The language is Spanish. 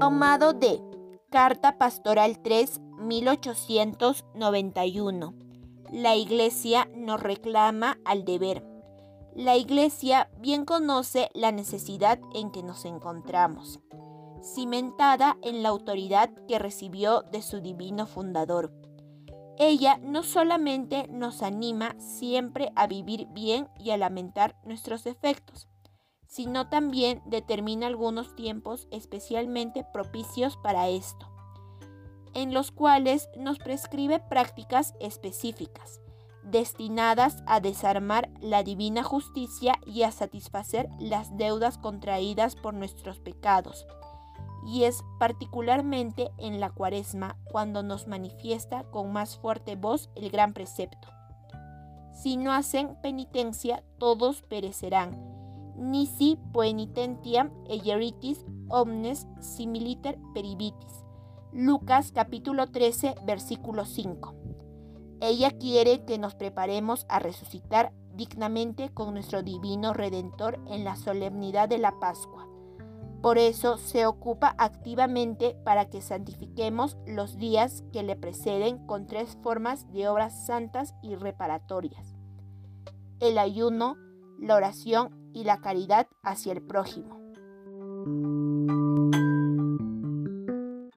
Tomado de Carta Pastoral 3, 1891. La Iglesia nos reclama al deber. La Iglesia bien conoce la necesidad en que nos encontramos, cimentada en la autoridad que recibió de su divino fundador. Ella no solamente nos anima siempre a vivir bien y a lamentar nuestros efectos, sino también determina algunos tiempos especialmente propicios para esto, en los cuales nos prescribe prácticas específicas, destinadas a desarmar la divina justicia y a satisfacer las deudas contraídas por nuestros pecados. Y es particularmente en la cuaresma cuando nos manifiesta con más fuerte voz el gran precepto. Si no hacen penitencia, todos perecerán nisi poenitentiam eieritis omnes similiter peribitis. Lucas capítulo 13 versículo 5. Ella quiere que nos preparemos a resucitar dignamente con nuestro divino Redentor en la solemnidad de la Pascua. Por eso se ocupa activamente para que santifiquemos los días que le preceden con tres formas de obras santas y reparatorias. El ayuno, la oración y la caridad hacia el prójimo.